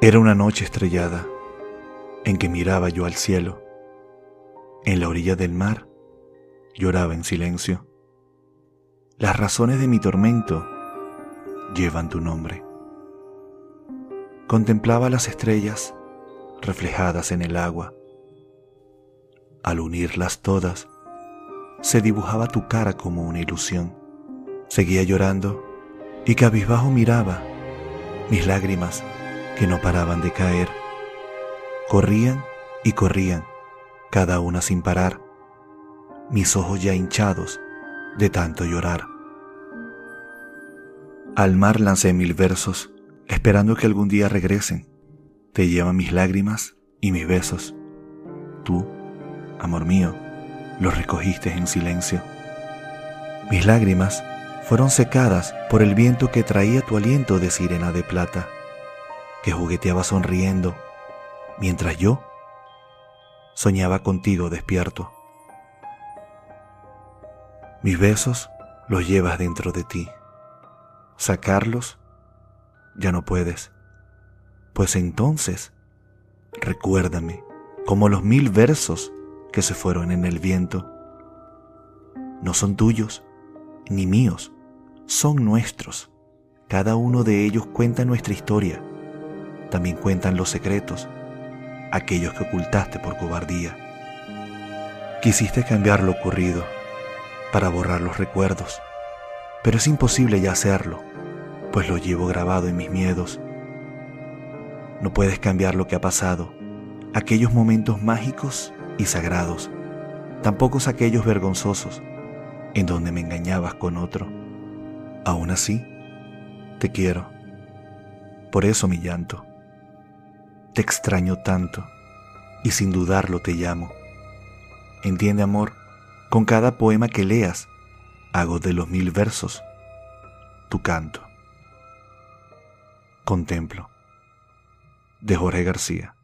Era una noche estrellada en que miraba yo al cielo. En la orilla del mar lloraba en silencio. Las razones de mi tormento llevan tu nombre. Contemplaba las estrellas reflejadas en el agua. Al unirlas todas, se dibujaba tu cara como una ilusión. Seguía llorando y cabizbajo miraba mis lágrimas que no paraban de caer. Corrían y corrían, cada una sin parar, mis ojos ya hinchados de tanto llorar. Al mar lancé mil versos, esperando que algún día regresen. Te llevan mis lágrimas y mis besos. Tú, amor mío, los recogiste en silencio. Mis lágrimas fueron secadas por el viento que traía tu aliento de sirena de plata, jugueteaba sonriendo, mientras yo soñaba contigo despierto. Mis besos los llevas dentro de ti. Sacarlos ya no puedes. Pues entonces, recuérdame como los mil versos que se fueron en el viento. No son tuyos ni míos, son nuestros. Cada uno de ellos cuenta nuestra historia. También cuentan los secretos, aquellos que ocultaste por cobardía. Quisiste cambiar lo ocurrido para borrar los recuerdos, pero es imposible ya hacerlo, pues lo llevo grabado en mis miedos. No puedes cambiar lo que ha pasado, aquellos momentos mágicos y sagrados, tampoco aquellos vergonzosos en donde me engañabas con otro. Aún así, te quiero. Por eso mi llanto. Te extraño tanto y sin dudarlo te llamo. Entiende, amor, con cada poema que leas, hago de los mil versos tu canto. Contemplo. De Jorge García.